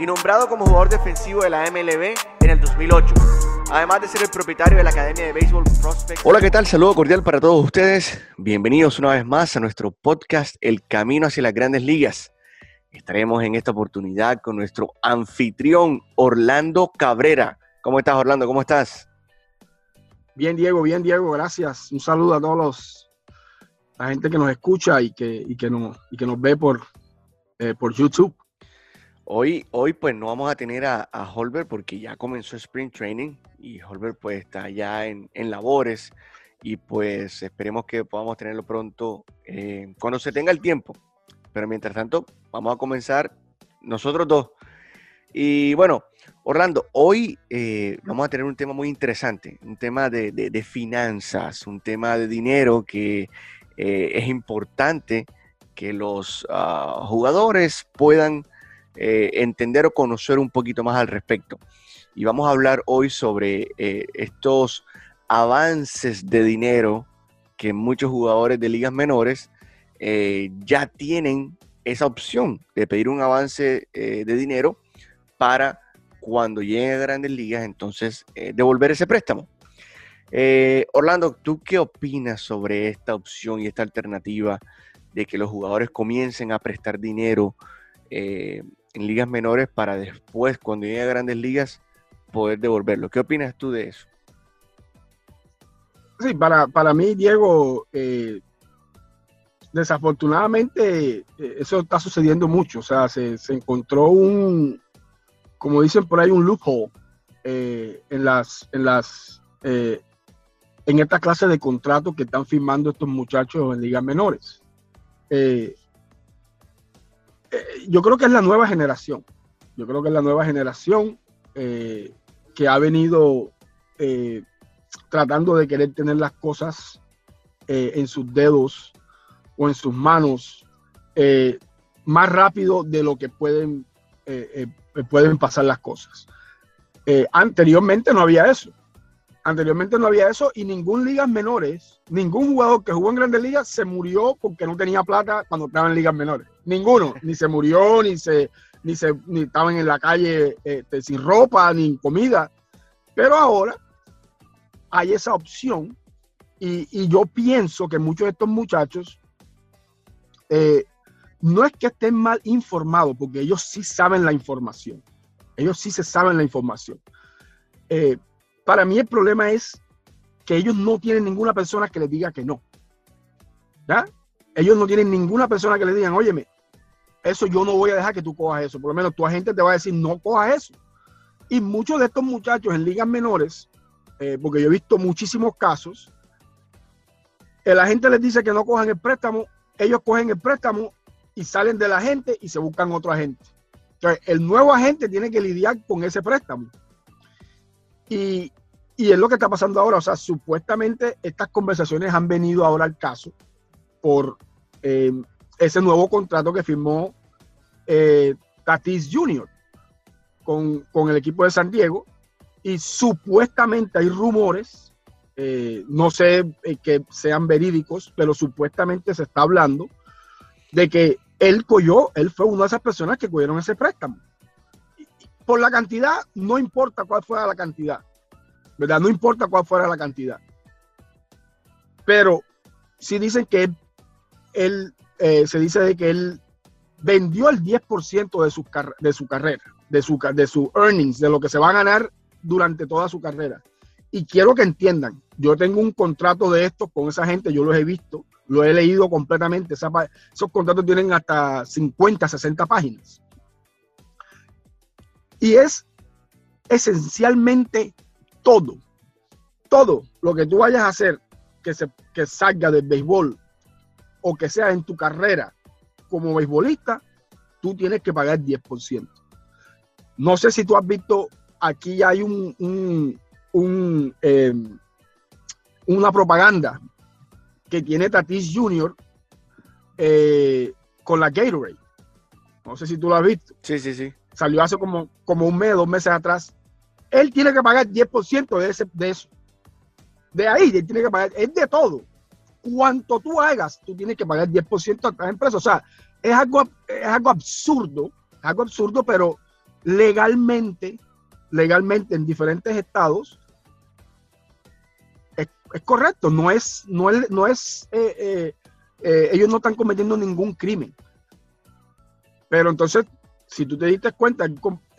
y nombrado como jugador defensivo de la MLB en el 2008. Además de ser el propietario de la Academia de Béisbol Prospect. Hola, ¿qué tal? Saludo cordial para todos ustedes. Bienvenidos una vez más a nuestro podcast El Camino hacia las Grandes Ligas. Estaremos en esta oportunidad con nuestro anfitrión Orlando Cabrera. ¿Cómo estás, Orlando? ¿Cómo estás? Bien, Diego, bien, Diego, gracias. Un saludo a todos los, la gente que nos escucha y que, y que, nos, y que nos ve por, eh, por YouTube. Hoy, hoy pues no vamos a tener a, a Holbert porque ya comenzó Spring Training y Holbert pues está ya en, en labores y pues esperemos que podamos tenerlo pronto eh, cuando se tenga el tiempo. Pero mientras tanto, vamos a comenzar nosotros dos. Y bueno, Orlando, hoy eh, vamos a tener un tema muy interesante, un tema de, de, finanzas, un tema de dinero que eh, es importante que los uh, jugadores puedan eh, entender o conocer un poquito más al respecto. Y vamos a hablar hoy sobre eh, estos avances de dinero que muchos jugadores de ligas menores eh, ya tienen esa opción de pedir un avance de dinero para cuando lleguen a grandes ligas, entonces devolver ese préstamo. Orlando, ¿tú qué opinas sobre esta opción y esta alternativa de que los jugadores comiencen a prestar dinero en ligas menores para después, cuando lleguen a grandes ligas, poder devolverlo? ¿Qué opinas tú de eso? Sí, para, para mí, Diego, eh, desafortunadamente eh, eso está sucediendo mucho. O sea, se, se, encontró un, como dicen por ahí, un loophole eh, en las, en las, eh, en esta clase de contratos que están firmando estos muchachos en ligas menores. Eh, yo creo que es la nueva generación. Yo creo que es la nueva generación eh, que ha venido tratando de querer tener las cosas en sus dedos o en sus manos eh, más rápido de lo que pueden, eh, eh, pueden pasar las cosas. anteriormente no había eso. Anteriormente no había eso y ningún ligas menores, ningún jugador que jugó en grandes ligas se murió porque no tenía plata cuando estaba en ligas menores. Ninguno, ni se murió, ni se, ni se, ni estaban en la calle este, sin ropa, ni comida. Pero ahora hay esa opción y, y, yo pienso que muchos de estos muchachos eh, no es que estén mal informados, porque ellos sí saben la información. Ellos sí se saben la información. Eh, para mí el problema es que ellos no tienen ninguna persona que les diga que no. ¿Ya? Ellos no tienen ninguna persona que les digan, óyeme, eso yo no voy a dejar que tú cojas eso. Por lo menos tu agente te va a decir, no cojas eso. Y muchos de estos muchachos en ligas menores, eh, porque yo he visto muchísimos casos, el agente les dice que no cojan el préstamo ellos cogen el préstamo y salen de la gente y se buscan otro agente. Entonces, el nuevo agente tiene que lidiar con ese préstamo. Y, es lo que está pasando ahora. O sea, supuestamente estas conversaciones han venido ahora al caso por eh, ese nuevo contrato que firmó eh, Tatis Jr. Con, el equipo de San Diego. Y supuestamente hay rumores eh, no sé eh, que sean verídicos, pero supuestamente se está hablando de que él cogió, él fue una de esas personas que cogieron ese préstamo. Por la cantidad, no importa cuál fuera la cantidad, ¿verdad? No importa cuál fuera la cantidad. Pero si dicen que él, eh, se dice de que él vendió el 10% de su, de su carrera, de su, de su earnings, de lo que se va a ganar durante toda su carrera. Y quiero que entiendan, yo tengo un contrato de estos con esa gente, yo los he visto, lo he leído completamente. Esos contratos tienen hasta 50, 60 páginas. Y es esencialmente todo, todo lo que tú vayas a hacer que, se, que salga del béisbol o que sea en tu carrera como beisbolista, tú tienes que pagar 10%. No sé si tú has visto, aquí hay un, un, em, una propaganda que tiene Tatis Jr. Eh, con la Gatorade. No sé si tú lo has visto. Sí, sí, sí. Salió hace como, como un mes, dos meses atrás. Él tiene que pagar 10% de, ese, de eso. De ahí, él tiene que pagar. Es de todo. Cuanto tú hagas, tú tienes que pagar 10% a cada empresa. O sea, es algo, es algo absurdo, algo absurdo, pero legalmente, legalmente en diferentes estados, es, correcto, no es, no es, no es eh, eh, eh, ellos no están cometiendo ningún crimen. Pero entonces, si tú te diste cuenta,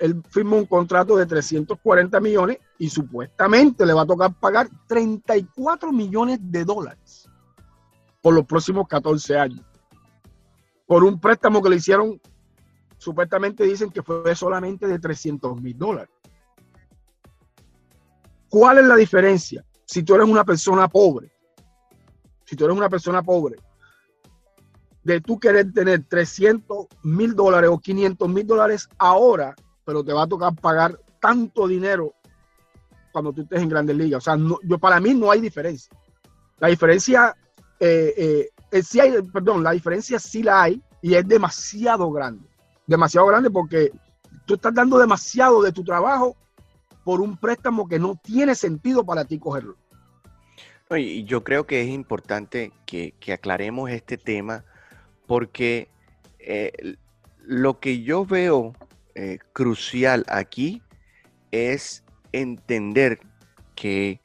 él firmó un contrato de 340 millones y supuestamente le va a tocar pagar 34 millones de dólares por los próximos 14 años. Por un préstamo que le hicieron supuestamente dicen que fue solamente de 300 mil dólares. ¿Cuál es la diferencia? Si tú eres una persona pobre, si tú eres una persona pobre, de tú querer tener 300 mil dólares o 500 mil dólares ahora, pero te va a tocar pagar tanto dinero cuando tú estés en grandes ligas. O sea, yo, para mí no hay diferencia. La diferencia, eh, eh, eh, sí hay, perdón, la diferencia sí la hay y es demasiado grande demasiado grande porque tú estás dando demasiado de tu trabajo por un préstamo que no tiene sentido para ti cogerlo. Y yo creo que es importante que, aclaremos este tema porque lo que yo veo eh, crucial aquí es entender que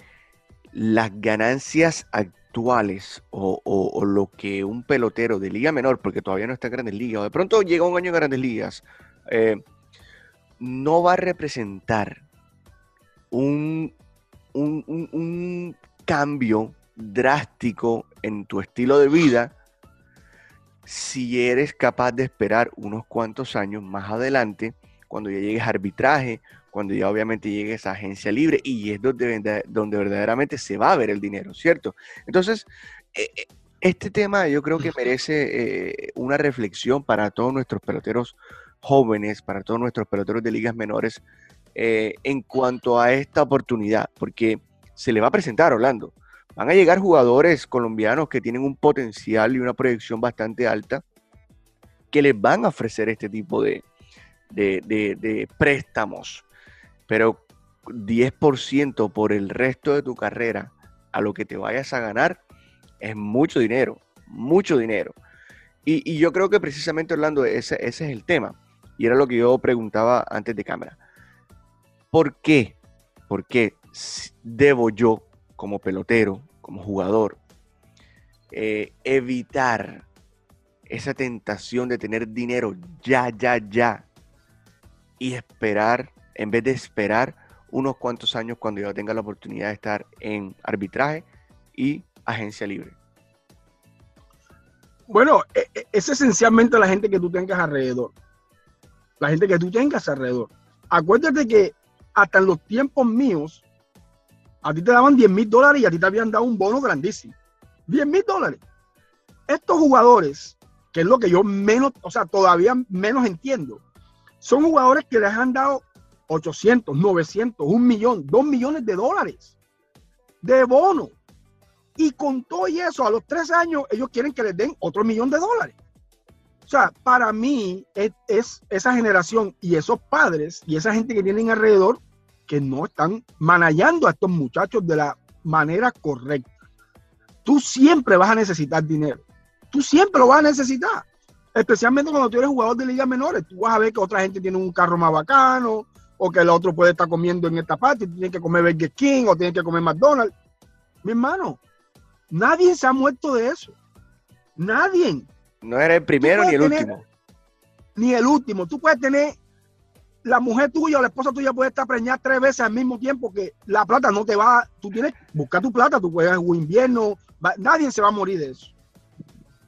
las ganancias actuales o, lo que un pelotero de liga menor, porque todavía no está en grandes ligas, o de pronto llega un año en grandes ligas, eh, no va a representar un, un, cambio drástico en tu estilo de vida si eres capaz de esperar unos cuantos años más adelante, cuando ya llegues a arbitraje, cuando ya obviamente llegue esa agencia libre y es donde, donde verdaderamente se va a ver el dinero, ¿cierto? Entonces, eh, eh, este tema yo creo que merece eh, una reflexión para todos nuestros peloteros jóvenes, para todos nuestros peloteros de ligas menores, en cuanto a esta oportunidad, porque se le va a presentar, Orlando. Van a llegar jugadores colombianos que tienen un potencial y una proyección bastante alta, que les van a ofrecer este tipo de, préstamos pero 10% por el resto de tu carrera a lo que te vayas a ganar es mucho dinero, mucho dinero. Y, yo creo que precisamente, Orlando, ese, ese es el tema. Y era lo que yo preguntaba antes de cámara. ¿Por qué? ¿Por qué debo yo, como pelotero, como jugador, eh, evitar esa tentación de tener dinero ya, ya, ya y esperar en vez de esperar unos cuantos años cuando yo tenga la oportunidad de estar en arbitraje y agencia libre? Bueno, e, e, es esencialmente la gente que tú tengas alrededor. La gente que tú tengas alrededor. Acuérdate que hasta en los tiempos míos, a ti te daban 10 mil dólares y a ti te habían dado un bono grandísimo. 10 mil dólares. Estos jugadores, que es lo que yo menos, o sea, todavía menos entiendo, son jugadores que les han dado 800, 900, un millón, dos millones de dólares de bono. Y con todo y eso, a los tres años, ellos quieren que les den otro millón de dólares. O sea, para mí es, esa generación y esos padres y esa gente que tienen alrededor que no están manejando a estos muchachos de la manera correcta. Tú siempre vas a necesitar dinero. Tú siempre lo vas a necesitar. Especialmente cuando tú eres jugador de ligas menores. Tú vas a ver que otra gente tiene un carro más bacano, o que el otro puede estar comiendo en esta parte, tiene que comer Burger King o tiene que comer McDonald's. Mi hermano, nadie se ha muerto de eso. Nadie. No era el primero ni el último. Ni el último. Tú puedes tener la mujer tuya o la esposa tuya puede estar preñada tres veces al mismo tiempo que la plata no te va. Tú tienes buscar tu plata, tú puedes un invierno. nadie se va a morir de eso.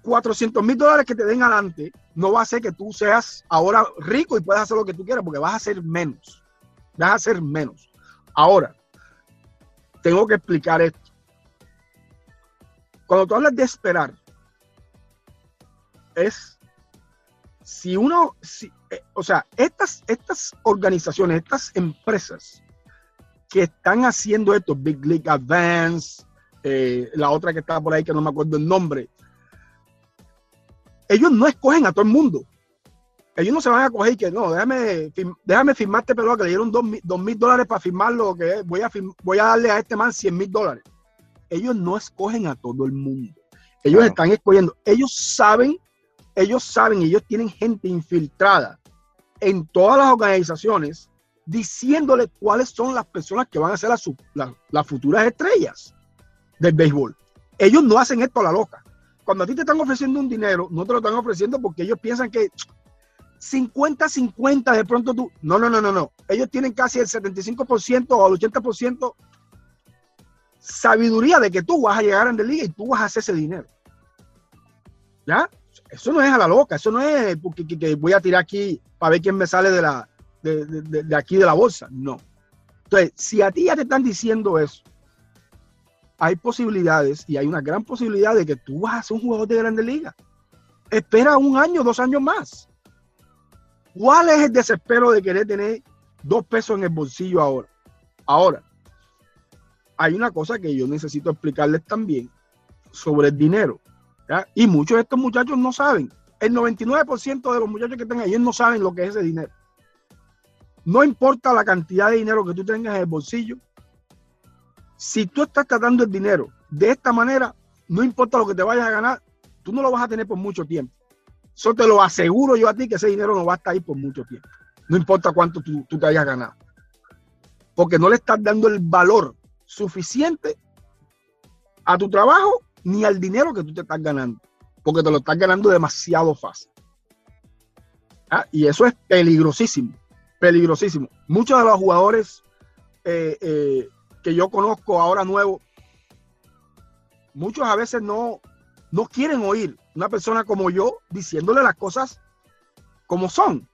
400 mil dólares que te den adelante no va a hacer que tú seas ahora rico y puedas hacer lo que tú quieras, porque vas a ser menos. Vas a ser menos. Ahora, tengo que explicar esto. Cuando tú hablas de esperar, es si uno, si, o sea, estas, estas organizaciones, estas empresas que están haciendo esto, Big League Advance, eh, la otra que está por ahí que no me acuerdo el nombre, ellos no escogen a todo el mundo. Ellos no se van a coger y que no, déjame, déjame firmarte, pero que le dieron dos, mil dólares para firmarlo, que voy a, voy a darle a este man 100 mil dólares. Ellos no escogen a todo el mundo. Ellos están escogiendo. Ellos saben, ellos saben, ellos tienen gente infiltrada en todas las organizaciones diciéndole cuáles son las personas que van a ser las futuras estrellas del béisbol. Ellos no hacen esto a la loca. Cuando a ti te están ofreciendo un dinero, no te lo están ofreciendo porque ellos piensan que 50-50 de pronto tú. No, no, no, no, no. Ellos tienen casi el 75% o el 80% sabiduría de que tú vas a llegar en la liga y tú vas a hacer ese dinero. ¿Ya? Eso no es a la loca, eso no es porque que, voy a tirar aquí para ver quién me sale de, la, de, de aquí de la bolsa. No. Entonces, si a ti ya te están diciendo eso, hay posibilidades y hay una gran posibilidad de que tú vas a ser un jugador de grande liga. Espera un año, dos años más. ¿Cuál es el desespero de querer tener dos pesos en el bolsillo ahora? Ahora, hay una cosa que yo necesito explicarles también sobre el dinero. Y muchos de estos muchachos no saben. El 99% de los muchachos que están ahí no saben lo que es ese dinero. No importa la cantidad de dinero que tú tengas en el bolsillo, si tú estás tratando el dinero de esta manera, no importa lo que te vayas a ganar, tú no lo vas a tener por mucho tiempo. Eso te lo aseguro yo a ti que ese dinero no va a estar ahí por mucho tiempo. No importa cuánto tú, te hayas ganado. Porque no le estás dando el valor suficiente a tu trabajo ni al dinero que tú te estás ganando. Porque te lo estás ganando demasiado fácil. Ah, y eso es peligrosísimo. Peligrosísimo. Muchos de los jugadores eh, eh, que yo conozco ahora nuevo, muchos a veces no, no quieren oír una persona como yo diciéndole las cosas como son.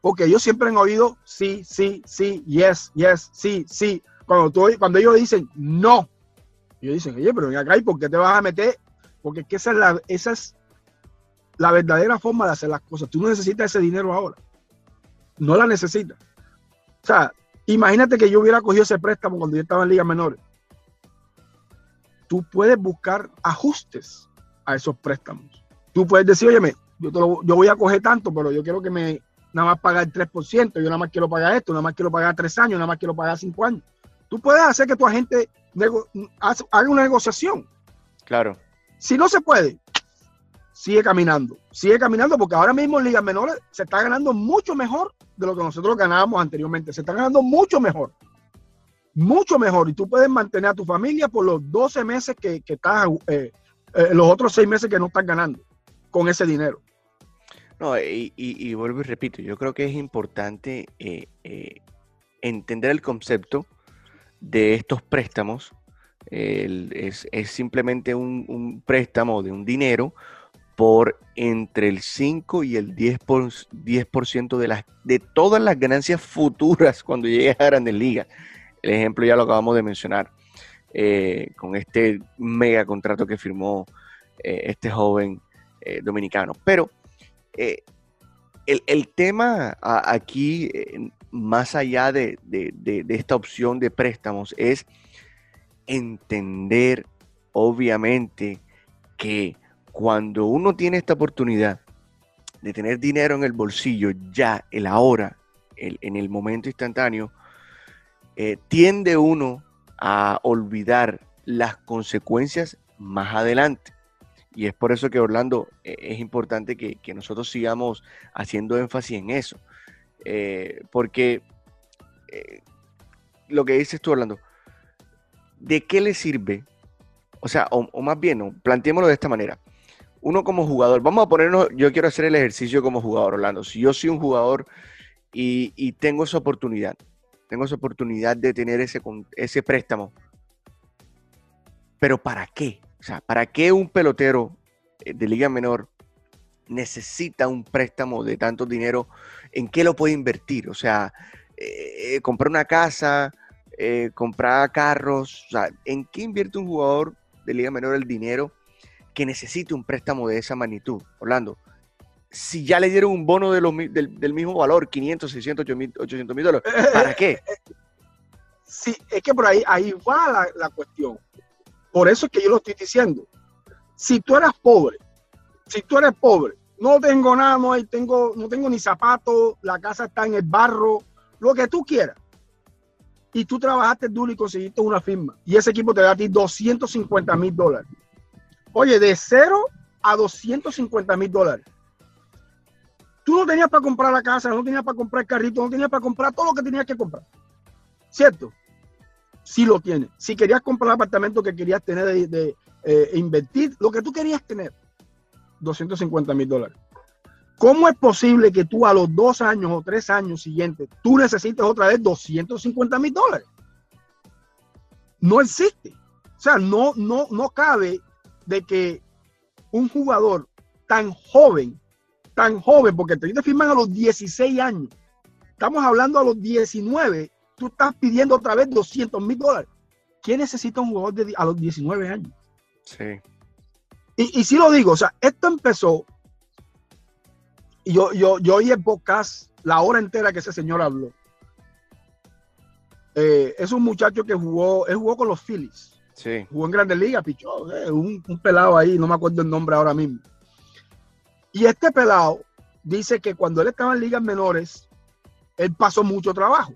Porque ellos siempre han oído sí, sí, sí, yes, yes, sí, sí. Cuando, tú, cuando ellos dicen no, ellos dicen, oye, pero ven acá, ¿y por qué te vas a meter? Porque es, la, esa es la verdadera forma de hacer las cosas. Tú no necesitas ese dinero ahora. No la necesitas. O sea, Imagínate que yo hubiera cogido ese préstamo cuando yo estaba en ligas menores. Tú puedes buscar ajustes a esos préstamos. Tú puedes decir, oye, yo, yo voy a coger tanto, pero yo quiero que me nada más pagar el 3%, yo nada más quiero pagar esto, nada más quiero pagar tres años, nada más quiero pagar cinco años. Tú puedes hacer que tu agente haga una negociación. Claro. Si no se puede, sigue caminando, sigue caminando porque ahora mismo en ligas menores se está ganando mucho mejor de lo que nosotros ganábamos anteriormente. Se está ganando mucho mejor, mucho mejor. Y tú puedes mantener a tu familia por los 12 meses que, que estás, eh, eh, los otros 6 meses que no estás ganando con ese dinero. No, y, vuelvo y repito, yo creo que es importante eh, entender el concepto de estos préstamos. es, simplemente un, un préstamo de un dinero por entre el 5 y el 10%, por, 10 de, las, de todas las ganancias futuras cuando llegue a Grandes Ligas. El ejemplo ya lo acabamos de mencionar eh, con este mega contrato que firmó eh, este joven eh, dominicano. Pero el, tema aquí, más allá de esta opción de préstamos, es entender, obviamente, que cuando uno tiene esta oportunidad de tener dinero en el bolsillo ya, el ahora, en el momento instantáneo, eh, tiende uno a olvidar las consecuencias más adelante. Y es por eso que Orlando eh, es importante que, nosotros sigamos haciendo énfasis en eso. Eh, porque lo que dices tú, Orlando, ¿de qué le sirve? O sea, o, más bien, planteémoslo de esta manera uno como jugador, vamos a ponernos, yo quiero hacer el ejercicio como jugador, Orlando. Si yo soy un jugador y, tengo esa oportunidad, tengo esa oportunidad de tener ese, ese préstamo, pero ¿para qué? O sea, ¿para qué un pelotero eh, de liga menor necesita un préstamo de tanto dinero? ¿En qué lo puede invertir? O sea, eh, eh, comprar una casa, comprar carros, o sea, ¿en qué invierte un jugador de liga menor el dinero? que necesite un préstamo de esa magnitud, Orlando. si ya le dieron un bono de los, del, mismo valor, 500, 600, 800 mil dólares? ¿Para qué? Sí, es que por ahí, ahí va la, la cuestión. Por eso es que yo lo estoy diciendo. Si tú eres pobre, si tú eres pobre, no tengo nada, no, tengo, no tengo ni zapatos, la casa está en el barro, lo que tú quieras. Y tú trabajaste duro y conseguiste una firma. Y ese equipo te da a ti 250 mil dólares. Oye, de cero a 250 mil dólares. Tú no tenías para comprar la casa, no tenías para comprar el carrito, no tenías para comprar todo lo que tenías que comprar. ¿Cierto? Sí lo tienes. Si querías comprar el apartamento que querías tener de, eh, invertir, lo que tú querías tener, 250 mil dólares. ¿Cómo es posible que tú a los dos años o tres años siguientes, tú necesites otra vez 250 mil dólares? No existe. O sea, no, no, no cabe de que un jugador tan joven, tan joven, porque te firman a los 16 años, estamos hablando a los 19, tú estás pidiendo otra vez 200 mil dólares. ¿Quién necesita un jugador de, a los 19 años? Sí. Y, y sí lo digo, o sea, esto empezó, y yo, yo, yo oí en podcast la hora entera que ese señor habló. Eh, es un muchacho que jugó, él jugó con los Phillies. Sí. Jugó en Grandes Ligas, pichó, eh, un, un, pelado ahí, no me acuerdo el nombre ahora mismo. Y este pelado dice que cuando él estaba en ligas menores, él pasó mucho trabajo.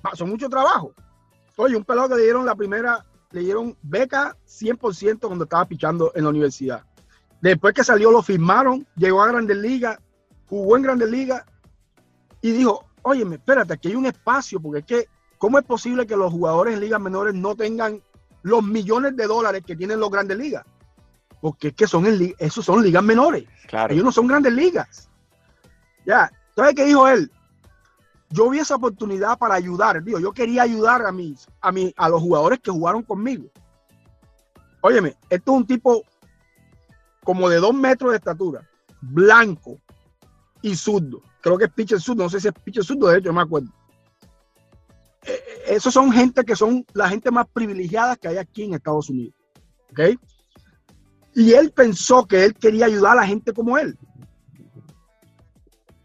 Pasó mucho trabajo. Oye, un pelado que le dieron la primera le dieron beca 100% cuando estaba pichando en la universidad. Después que salió lo firmaron, llegó a Grandes Ligas, jugó en Grandes Ligas y dijo, oye, espérate, aquí hay un espacio, porque es que, ¿cómo es posible que los jugadores en ligas menores no tengan los millones de dólares que tienen los Grandes Ligas? Porque es que son en, esos son ligas menores. Claro. Ellos no son Grandes Ligas. Ya, entonces, ¿qué dijo él? Yo vi esa oportunidad para ayudar, digo, yo quería ayudar a mis, a mí, a los jugadores que jugaron conmigo. Óyeme, esto es un tipo como de dos metros de estatura, blanco y zurdo. Creo que es pitcher zurdo, no sé si es pitcher zurdo, de hecho, no me acuerdo. Eh, eh, esos son gente que son la gente más privilegiada que hay aquí en Estados Unidos. ¿Ok? Y él pensó que él quería ayudar a la gente como él.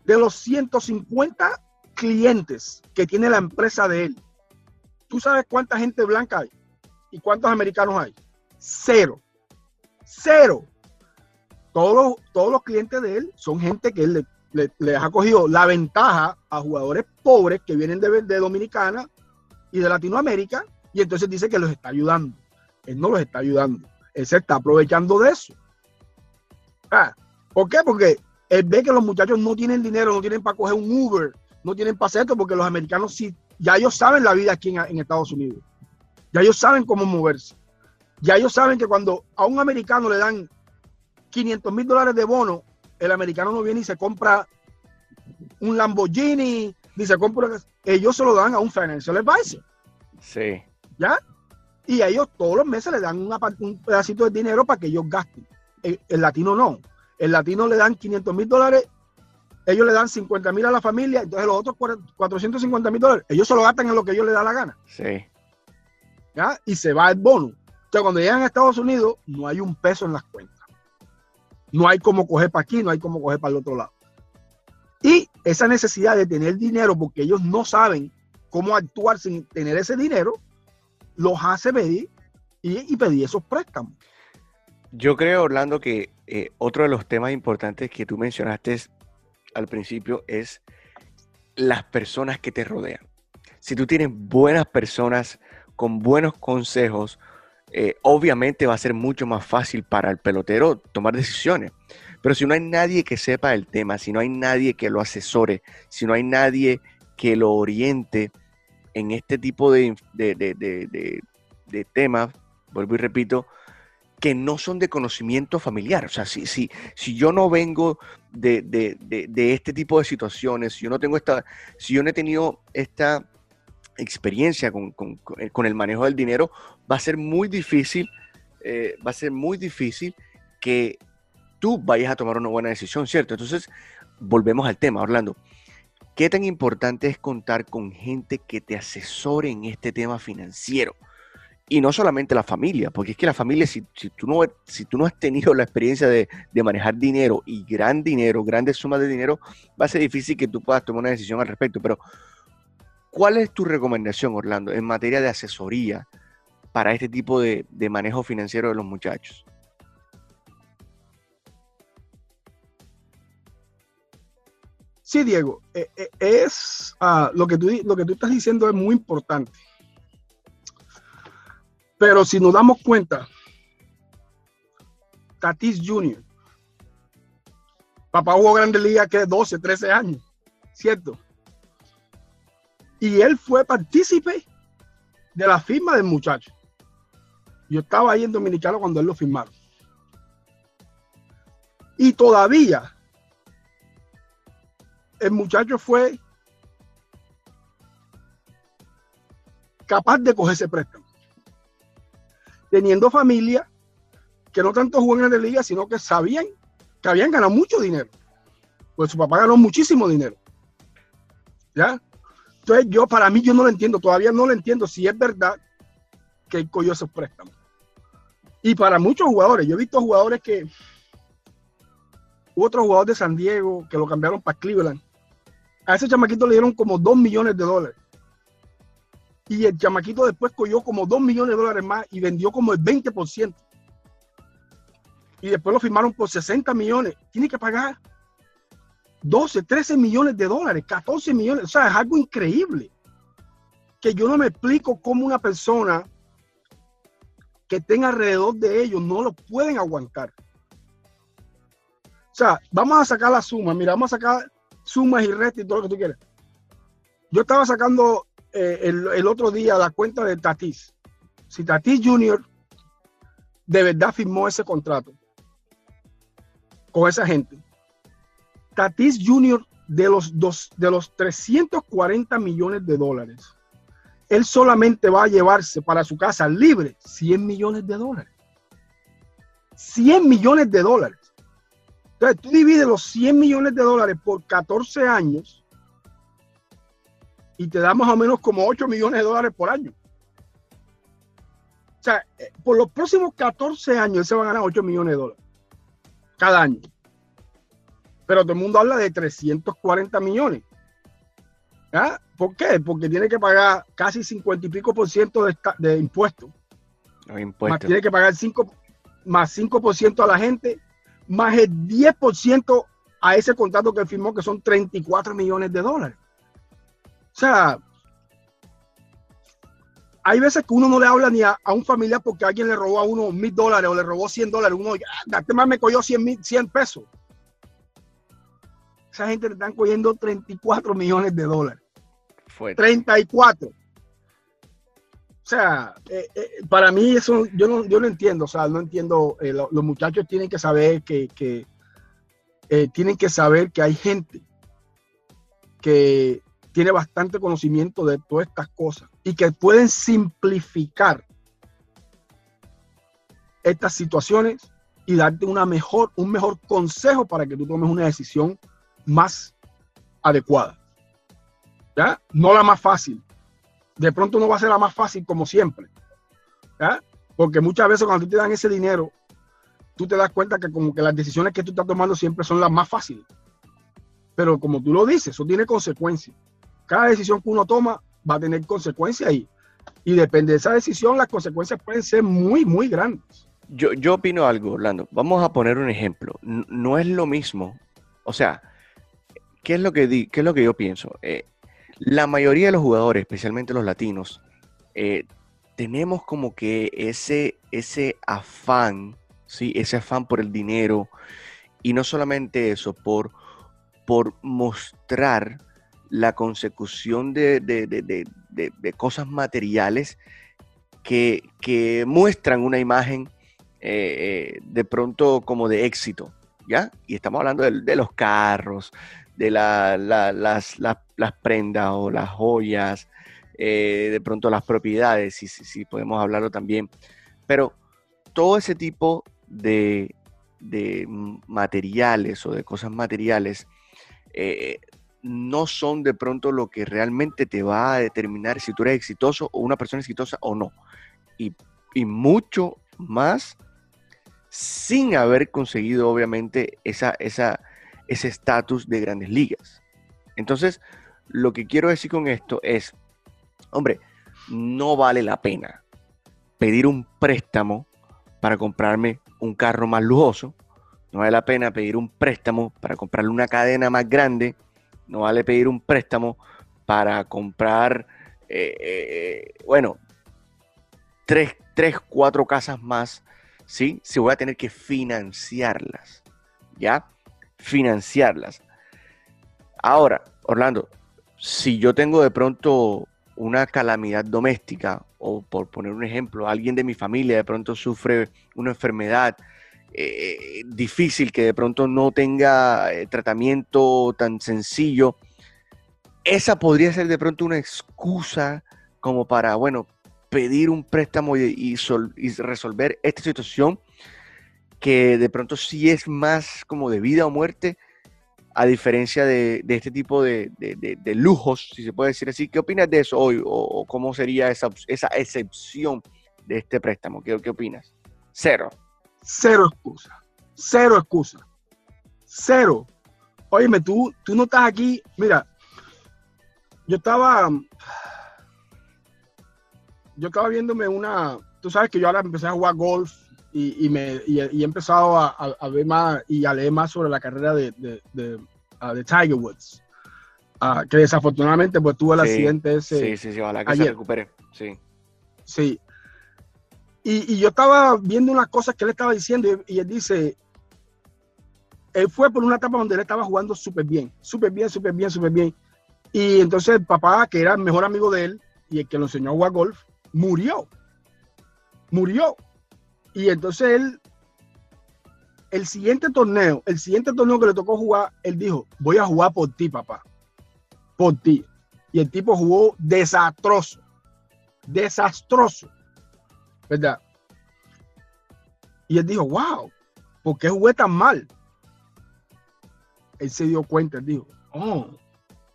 De los 150 clientes que tiene la empresa de él. ¿Tú sabes cuánta gente blanca hay? ¿Y cuántos americanos hay? Cero. Cero. Todos los, clientes de él son gente que él le, le, ha cogido la ventaja a jugadores pobres que vienen de, de Dominicana y de Latinoamérica y entonces dice que los está ayudando. Él no los está ayudando. Él se está aprovechando de eso. Ah, ¿Por qué? Porque él ve que los muchachos no tienen dinero, no tienen para coger un Uber, no tienen paseto porque los americanos sí, ya ellos saben la vida aquí en, Estados Unidos. Ya ellos saben cómo moverse. Ya ellos saben que cuando a un americano le dan 500 mil dólares de bono, el americano no viene y se compra un Lamborghini, ni se compra. Ellos se lo dan a un financial advisor. Sí. ¿Ya? Y a ellos todos los meses le dan un pedacito de dinero para que ellos gasten. El, el latino no. El latino le dan 500 mil dólares ellos le dan 50 mil a la familia, entonces los otros 450 mil dólares, ellos se lo gastan en lo que ellos les da la gana. Sí. ¿Ya? Y se va el bono. Entonces, cuando llegan a Estados Unidos, no hay un peso en las cuentas. No hay como coger para aquí, no hay como coger para el otro lado. Y esa necesidad de tener dinero, porque ellos no saben cómo actuar sin tener ese dinero, los hace pedir y, pedir esos préstamos. Yo creo, Orlando, que eh, otro de los temas importantes que tú mencionaste es al principio es las personas que te rodean. Si tú tienes buenas personas con buenos consejos, eh, obviamente va a ser mucho más fácil para el pelotero tomar decisiones. Pero si no hay nadie que sepa el tema, si no hay nadie que lo asesore, si no hay nadie que lo oriente en este tipo de, de, de, de temas, vuelvo y repito, que no son de conocimiento familiar. O sea, si, si, si yo no vengo de, de, de, este tipo de situaciones, si yo no tengo esta, si yo no he tenido esta experiencia con, con, con el manejo del dinero, va a ser muy difícil, eh, va a ser muy difícil que tú vayas a tomar una buena decisión, ¿cierto? Entonces, volvemos al tema, Orlando. ¿Qué tan importante es contar con gente que te asesore en este tema financiero? Y no solamente la familia, porque es que la familia, si, tú, no, si tú no has tenido la experiencia de, manejar dinero y gran dinero, grandes sumas de dinero, va a ser difícil que tú puedas tomar una decisión al respecto. Pero, ¿cuál es tu recomendación, Orlando, en materia de asesoría para este tipo de, manejo financiero de los muchachos? Sí, Diego, eh, eh, es ah, lo, que tú, lo que tú estás diciendo es muy importante. Pero si nos damos cuenta, Tatis Jr., papá jugó Grande Liga que 12, 13 años, ¿cierto? Y él fue partícipe de la firma del muchacho. Yo estaba ahí en Dominicano cuando él lo firmaron. Y todavía el muchacho fue capaz de coger ese préstamo teniendo familia que no tanto juegan en la liga, sino que sabían que habían ganado mucho dinero. Pues su papá ganó muchísimo dinero. ¿Ya? Entonces yo, para mí, yo no lo entiendo, todavía no lo entiendo si es verdad que él cogió esos préstamos. Y para muchos jugadores, yo he visto jugadores que, hubo otro jugador de San Diego que lo cambiaron para Cleveland. A ese chamaquito le dieron como 2 millones de dólares y el chamaquito después cogió como 2 millones de dólares más y vendió como el 20%. Y después lo firmaron por 60 millones. Tiene que pagar 12, 13 millones de dólares, 14 millones. O sea, es algo increíble. Que yo no me explico cómo una persona que tenga alrededor de ellos no lo pueden aguantar. O sea, vamos a sacar la suma. Mira, vamos a sacar sumas y restas y todo lo que tú quieras. Yo estaba sacando eh, el, otro día la cuenta de Tatis. Si Tatis Jr. de verdad firmó ese contrato con esa gente, Tatis Jr. de los, dos, de los 340 millones de dólares, él solamente va a llevarse para su casa libre 100 millones de dólares. 100 millones de dólares. Entonces tú divides los 100 millones de dólares por 14 años y te da más o menos como 8 millones de dólares por año. O sea, eh, por los próximos 14 años él se va a ganar 8 millones de dólares cada año. Pero todo el mundo habla de 340 millones. ¿Ah? ¿Por qué? Porque tiene que pagar casi 50 y pico por ciento de, de impuestos. Más tiene que pagar 5, más 5% a la gente, más el 10% a ese contrato que firmó, que son 34 millones de dólares. O sea, hay veces que uno no le habla ni a, un familiar porque alguien le robó a uno mil dólares o le robó 100 dólares. Uno, ah, este más me cogió 100, 100 pesos. Esa gente le están cogiendo 34 millones de dólares. Fue. 34. O sea, eh, eh, para mí eso yo no, yo no entiendo. O sea, no entiendo. Eh, los muchachos tienen que saber que, que tienen que saber que hay gente que tiene bastante conocimiento de todas estas cosas y que pueden simplificar estas situaciones y darte una mejor, un mejor consejo para que tú tomes una decisión más adecuada. ¿Ya? No la más fácil. De pronto no va a ser la más fácil como siempre. ¿Ya? Porque muchas veces cuando te dan ese dinero, tú te das cuenta que como que las decisiones que tú estás tomando siempre son las más fáciles. Pero como tú lo dices, eso tiene consecuencias cada decisión que uno toma va a tener consecuencias y, y depende de esa decisión, las consecuencias pueden ser muy, muy grandes. Yo, yo opino algo, Orlando. Vamos a poner un ejemplo. No, es lo mismo. O sea, ¿qué es lo que, di, qué es lo que yo pienso? Eh, la mayoría de los jugadores, especialmente los latinos, eh, tenemos como que ese, ese afán, ¿sí? ese afán por el dinero, y no solamente eso, por, por mostrar la consecución de, cosas materiales que, muestran una imagen eh, eh, de pronto como de éxito, ¿ya? Y estamos hablando de, los carros, de las, prendas o las joyas, eh, de pronto las propiedades, si, si, podemos hablarlo también. Pero todo ese tipo de, materiales o de cosas materiales no son de pronto lo que realmente te va a determinar si tú eres exitoso o una persona exitosa o no. y, mucho más sin haber conseguido obviamente esa, esa, ese estatus de grandes ligas. Entonces, lo que quiero decir con esto es, hombre, no vale la pena pedir un préstamo para comprarme un carro más lujoso, no vale la pena pedir un préstamo para comprarle una cadena más grande, no vale pedir un préstamo para comprar, eh, eh, bueno, tres, tres, cuatro casas más, ¿sí? Si voy a tener que financiarlas, ¿ya? Financiarlas. Ahora, Orlando, si yo tengo de pronto una calamidad doméstica, o por poner un ejemplo, alguien de mi familia de pronto sufre una enfermedad eh, difícil que de pronto no tenga eh, tratamiento tan sencillo, esa podría ser de pronto una excusa como para, bueno, pedir un préstamo y, resolver esta situación que de pronto sí es más como de vida o muerte, a diferencia de, este tipo de, lujos, si se puede decir así. ¿Qué opinas de eso hoy? ¿O, cómo sería esa, esa, excepción de este préstamo? ¿Qué, ¿Qué opinas? Cero. Cero excusa. Cero excusa. Cero. Óyeme, tú, tú no estás aquí. Mira, yo estaba. Yo estaba viéndome una. Tú sabes que yo ahora empecé a jugar golf y, y me, y, he empezado a, a, ver más y a leer más sobre la carrera de, de, de, ah, Tiger Woods. Uh, que desafortunadamente pues tuvo el accidente ese. Sí, sí, sí, ojalá que se recupere. Sí. Sí. Y, y, yo estaba viendo unas cosas que él estaba diciendo y, él dice, él fue por una etapa donde él estaba jugando súper bien, súper bien, súper bien, súper bien. Y entonces el papá, que era el mejor amigo de él y el que lo enseñó a jugar golf, murió. Murió. Y entonces él, el siguiente torneo, el siguiente torneo que le tocó jugar, él dijo, voy a jugar por ti, papá. Por ti. Y el tipo jugó desastroso. Desastroso. ¿Verdad? Y él dijo, wow, ¿por qué jugué tan mal? Él se dio cuenta, él dijo, oh,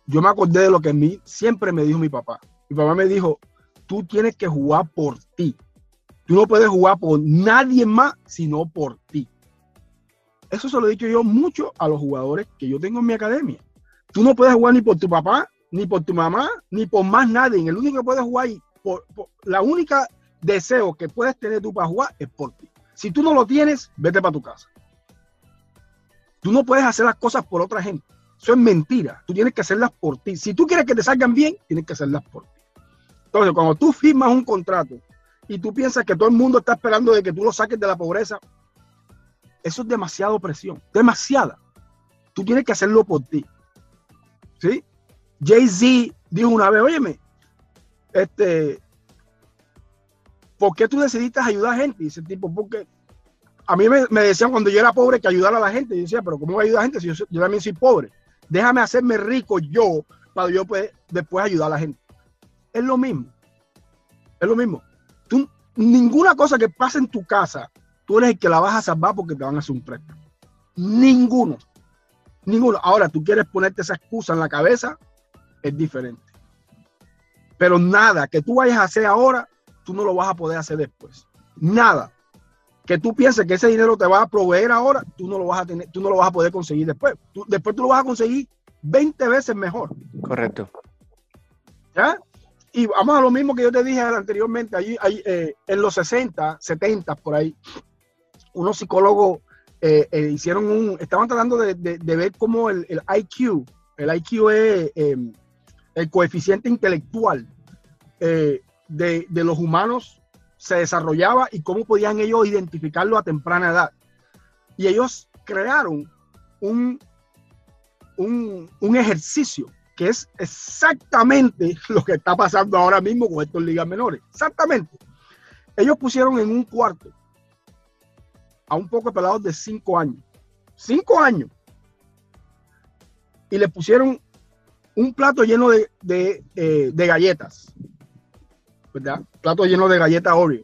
yo me acordé de lo que mí siempre me dijo mi papá. Mi papá me dijo, tú tienes que jugar por ti. Tú no puedes jugar por nadie más, sino por ti. Eso se lo he dicho yo mucho a los jugadores que yo tengo en mi academia. Tú no puedes jugar ni por tu papá, ni por tu mamá, ni por más nadie. El único que puedes jugar y por, la única deseo que puedes tener tú para jugar es por ti. Si tú no lo tienes, vete para tu casa. Tú no puedes hacer las cosas por otra gente. Eso es mentira. Tú tienes que hacerlas por ti. Si tú quieres que te salgan bien, tienes que hacerlas por ti. Entonces, cuando tú firmas un contrato y tú piensas que todo el mundo está esperando de que tú lo saques de la pobreza, eso es demasiado presión, demasiada. Tú tienes que hacerlo por ti. ¿Sí? Jay-Z dijo una vez, óyeme, este, ¿por qué tú decidiste ayudar a gente? Y ese tipo, porque a mí me, decían cuando yo era pobre que ayudara a la gente. Y yo decía, pero ¿cómo voy a ayudar a la gente si yo, también soy pobre? Déjame hacerme rico yo para yo poder después ayudar a la gente. Es lo mismo. Es lo mismo ninguna cosa que pase en tu casa, tú eres el que la vas a salvar porque te van a hacer un préstamo. Ninguno. Ninguno. Ahora, tú quieres ponerte esa excusa en la cabeza, es diferente. Pero nada que tú vayas a hacer ahora, tú no lo vas a poder hacer después. Nada. Que tú pienses que ese dinero te va a proveer ahora, tú no lo vas a tener, tú no lo vas a poder conseguir después. después tú lo vas a conseguir 20 veces mejor. Correcto. ¿Ya? Y vamos a lo mismo que yo te dije anteriormente, allí, eh, en los 60, 70, por ahí, unos psicólogos eh, eh, hicieron un, estaban tratando de, ver cómo el, IQ, el IQ es em, el coeficiente intelectual de, los humanos se desarrollaba y cómo podían ellos identificarlo a temprana edad. Y ellos crearon un, un, un ejercicio que es exactamente lo que está pasando ahora mismo con estos ligas menores. Exactamente. Ellos pusieron en un cuarto a un poco de pelados de cinco años. Cinco años. Y le pusieron un plato lleno de, eh, galletas. ¿Verdad? Plato lleno de galletas Oreo.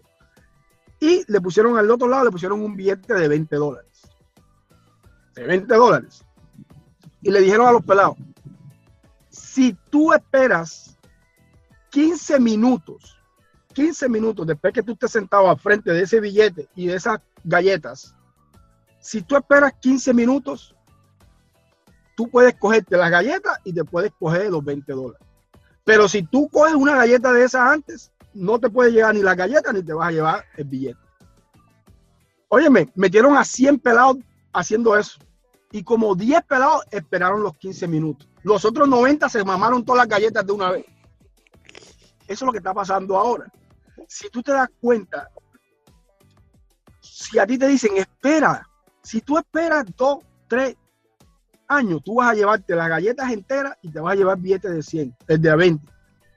Y le pusieron al otro lado, le pusieron un billete de 20 dólares. De 20 dólares. Y le dijeron a los pelados, si tú esperas 15 minutos 15 minutos después que tú estés sentado al frente de ese billete y de esas galletas, si tú esperas 15 minutos, tú puedes cogerte las galletas y te puedes coger los 20 dólares. Pero si tú coges una galleta de esas antes, no te puede llegar ni la galleta ni te vas a llevar el billete. Óyeme, metieron a 100 pelados haciendo eso. Y como 10 pelados esperaron los 15 minutos. Los otros 90 se mamaron todas las galletas de una vez. Eso es lo que está pasando ahora. Si tú te das cuenta, si a ti te dicen, espera, si tú esperas dos, tres años, tú vas a llevarte las galletas enteras y te vas a llevar billetes de 100, el de 20.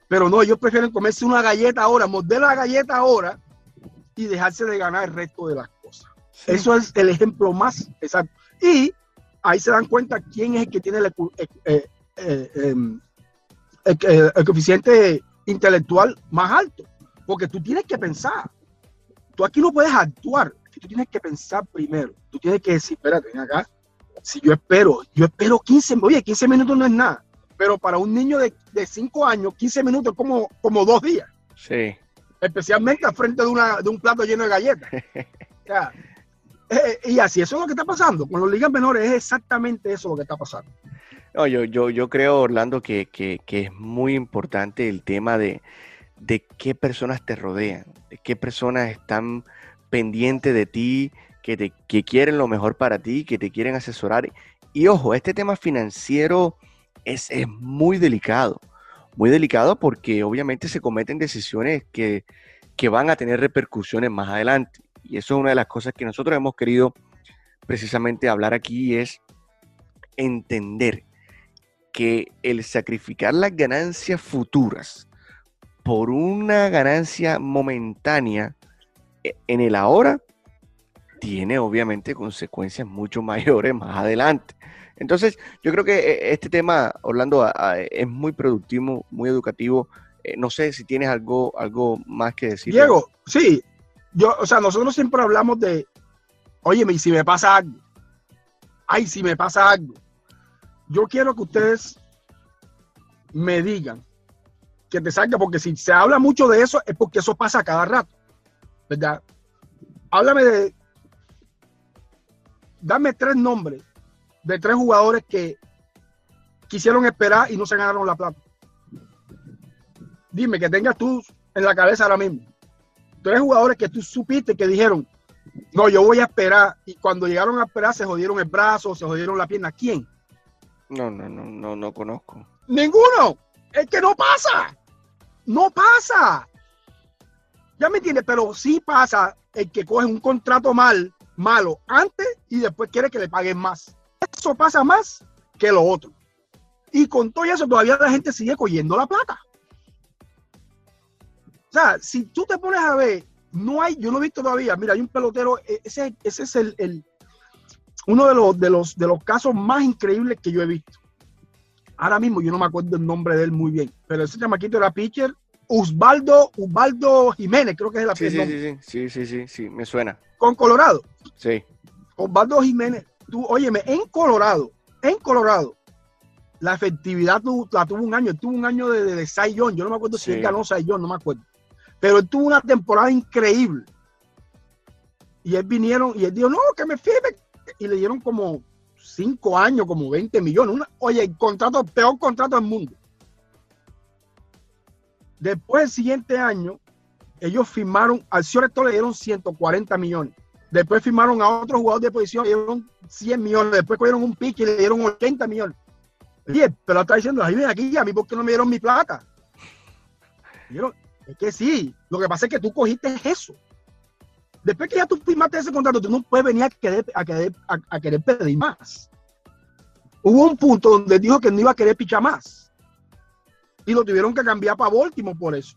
Pero no, ellos prefieren comerse una galleta ahora, morder la galleta ahora y dejarse de ganar el resto de las cosas. Eso es el ejemplo más exacto. Y ahí se dan cuenta quién es el que tiene el, eh, eh, em, el coeficiente intelectual más alto. Porque tú tienes que pensar. Tú aquí no puedes actuar. Tú tienes que pensar primero. Tú tienes que decir, espérate, ven acá. Si yo espero, yo espero 15, oye, 15 minutos no es nada. Pero para un niño de, de 5 años, 15 minutos es como, como dos días. Sí. Especialmente al frente de, una, de un plato lleno de galletas. Eh, y así, eso es lo que está pasando. Con los ligas menores es exactamente eso lo que está pasando. No, yo, yo, yo creo, Orlando, que, que, que es muy importante el tema de, de qué personas te rodean, de qué personas están pendientes de ti, que, te, que quieren lo mejor para ti, que te quieren asesorar. Y ojo, este tema financiero es, es muy delicado, muy delicado porque obviamente se cometen decisiones que, que van a tener repercusiones más adelante. Y eso es una de las cosas que nosotros hemos querido precisamente hablar aquí, es entender que el sacrificar las ganancias futuras por una ganancia momentánea e, en el ahora, tiene obviamente consecuencias mucho mayores más adelante. Entonces, yo creo que eh, este tema, Orlando, es muy productivo, muy educativo. Eh, no sé si tienes algo, algo más que decir. Diego, sí. Yo, o sea, nosotros siempre hablamos de, oye, si me pasa algo, ay, si me pasa algo. Yo quiero que ustedes me digan que te salga, porque si se habla mucho de eso es porque eso pasa cada rato, ¿verdad? Háblame de, dame tres nombres de tres jugadores que quisieron esperar y no se ganaron la plata. Dime que tengas tú en la cabeza ahora mismo. Tres jugadores que tú supiste que dijeron, no, yo voy a esperar. Y cuando llegaron a esperar se jodieron el brazo, se jodieron la pierna. ¿Quién? No, no, no, no, no conozco. Ninguno. Es que no pasa. No pasa. Ya me entiendes, pero sí pasa el que coge un contrato mal, malo antes y después quiere que le paguen más. Eso pasa más que lo otro. Y con todo eso todavía la gente sigue cogiendo la plata. O sea, si tú te pones a ver, no hay, yo no he visto todavía, mira, hay un pelotero, e, ese, ese es el, el, uno de los, de, los, de los casos más increíbles que yo he visto. Ahora mismo yo no me acuerdo el nombre de él muy bien, pero ese chamaquito era pitcher. Osvaldo, Osvaldo Jiménez, creo que es apellido. Sí, sí, sí, sí, sí, sí, me suena. Con Colorado. Sí. Osvaldo Jiménez, tú, óyeme, en Colorado, en Colorado, la efectividad la tuvo un año, tuvo un año de, de, de Yo no me acuerdo si él ganó Saiyón, no me acuerdo. Pero él tuvo una temporada increíble. Y él vinieron y él dijo, no, que me firme. Y le dieron como cinco años, como 20 millones. oye, el contrato, peor contrato del mundo. Después, el siguiente año, ellos firmaron, al señor le dieron 140 millones. Después firmaron a otro jugador de posición, le dieron 100 millones. Después cogieron un pique y le dieron 80 millones. Oye, pero está diciendo, ven aquí, a mí, ¿por qué no me dieron mi plata? es que sí, lo que pasa es que tú cogiste eso. Después que ya tú firmaste ese contrato, tú no puedes venir a querer, a querer, a, querer pedir más. Hubo un punto donde dijo que no iba a querer pichar más. Y lo tuvieron que cambiar para Baltimore por eso.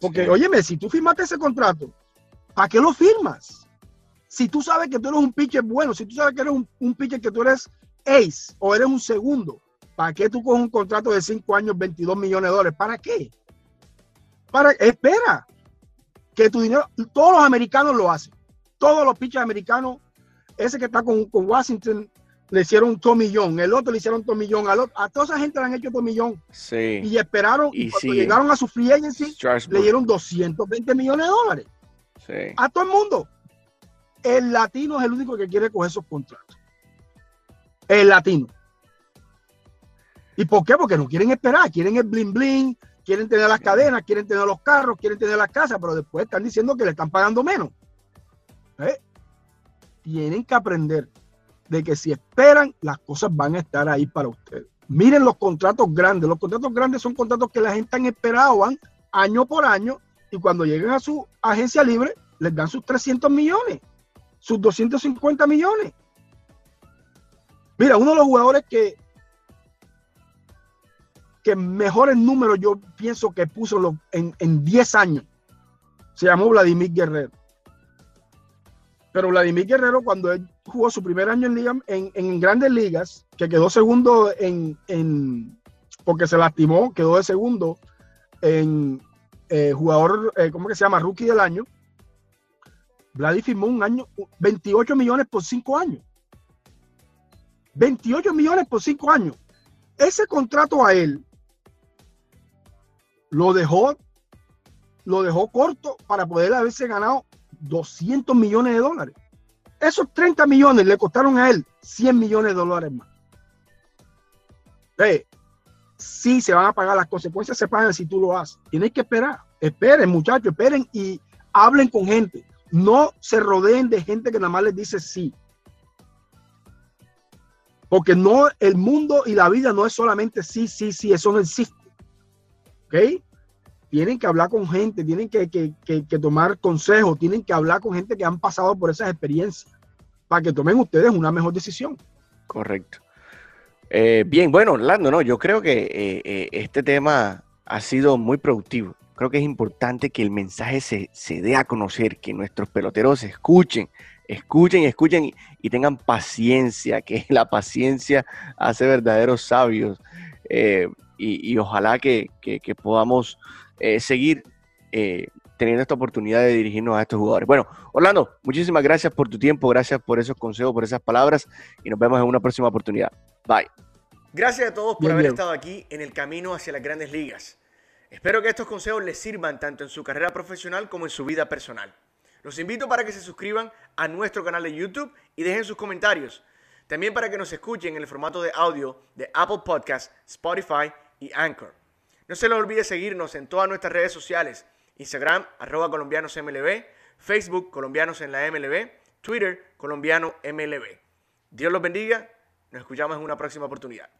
Porque, sí. óyeme, si tú firmaste ese contrato, ¿para qué lo firmas? Si tú sabes que tú eres un pitcher bueno, si tú sabes que eres un, un pitcher que tú eres ace o eres un segundo, ¿para qué tú coges un contrato de 5 años, 22 millones de dólares? ¿Para qué? Para, espera, que tu dinero, todos los americanos lo hacen. Todos los pitchers americanos, ese que está con, con Washington, le hicieron tomillón, el otro le hicieron tomillón, a, a toda esa gente le han hecho tomillón. Sí. Y esperaron, y, cuando llegaron a su free agency, le dieron 220 millones de dólares. Sí. A todo el mundo. El latino es el único que quiere coger esos contratos. El latino. ¿Y por qué? Porque no quieren esperar, quieren el bling bling, quieren tener las cadenas, quieren tener los carros, quieren tener las casas, pero después están diciendo que le están pagando menos. ¿Eh? Tienen que aprender de que si esperan, las cosas van a estar ahí para ustedes. Miren los contratos grandes. Los contratos grandes son contratos que la gente han esperado van año por año y cuando lleguen a su agencia libre les dan sus 300 millones, sus 250 millones. Mira, uno de los jugadores que que mejores números yo pienso que puso en, en 10 años se llamó Vladimir Guerrero. Pero Vladimir Guerrero, cuando él jugó su primer año en, liga, en, grandes ligas, que quedó segundo en, porque se lastimó, quedó de segundo en eh, jugador, eh, ¿cómo que se llama? Rookie del año. Vladimir firmó un año, 28 millones por 5 años. 28 millones por 5 años. Ese contrato a él lo dejó, lo dejó corto para poder haberse ganado 200 millones de dólares. Esos 30 millones le costaron a él 100 millones de dólares más. Si sí se van a pagar, las consecuencias se pagan si tú lo haces. Tienes que esperar. Esperen, muchachos, esperen y hablen con gente. No se rodeen de gente que nada más les dice sí. Porque no, el mundo y la vida no es solamente sí, sí, sí, eso no existe. ¿Ok? tienen que hablar con gente, tienen que, tomar consejos, tienen que hablar con gente que han pasado por esas experiencias para que tomen ustedes una mejor decisión. Correcto. Eh, bien, bueno, Orlando, no, yo creo que eh, eh, este tema ha sido muy productivo. Creo que es importante que el mensaje se, dé a conocer, que nuestros peloteros escuchen, escuchen escuchen y, tengan paciencia, que la paciencia hace verdaderos sabios. y, ojalá que podamos eh, seguir teniendo esta oportunidad de dirigirnos a estos jugadores. Bueno, Orlando, muchísimas gracias por tu tiempo, gracias por esos consejos, por esas palabras y nos vemos en una próxima oportunidad. Bye. Gracias a todos por haber estado aquí en el camino hacia las grandes ligas. Espero que estos consejos les sirvan tanto en su carrera profesional como en su vida personal. Los invito para que se suscriban a nuestro canal de YouTube y dejen sus comentarios. También para que nos escuchen en el formato de audio de Apple Podcasts, Spotify y Anchor. No se les olvide seguirnos en todas nuestras redes sociales. Instagram, arroba colombianosmlb, Facebook, colombianos en la MLB, Twitter, colombiano MLB. Dios los bendiga. Nos escuchamos en una próxima oportunidad.